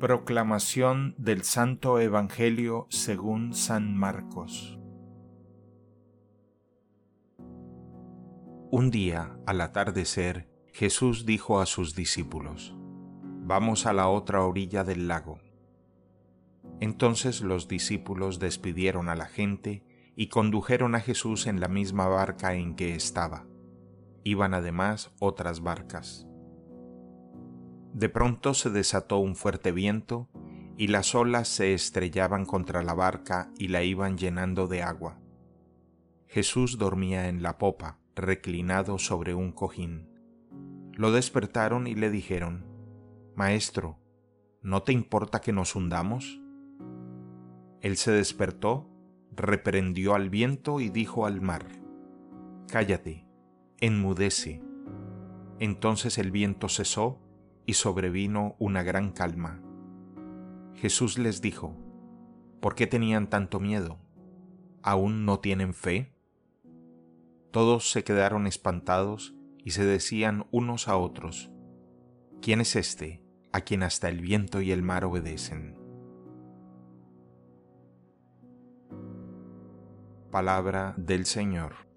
Proclamación del Santo Evangelio según San Marcos Un día, al atardecer, Jesús dijo a sus discípulos, Vamos a la otra orilla del lago. Entonces los discípulos despidieron a la gente y condujeron a Jesús en la misma barca en que estaba. Iban además otras barcas. De pronto se desató un fuerte viento y las olas se estrellaban contra la barca y la iban llenando de agua. Jesús dormía en la popa, reclinado sobre un cojín. Lo despertaron y le dijeron, Maestro, ¿no te importa que nos hundamos? Él se despertó, reprendió al viento y dijo al mar, Cállate, enmudece. Entonces el viento cesó y sobrevino una gran calma. Jesús les dijo, ¿por qué tenían tanto miedo? ¿Aún no tienen fe? Todos se quedaron espantados y se decían unos a otros, ¿quién es este a quien hasta el viento y el mar obedecen? Palabra del Señor.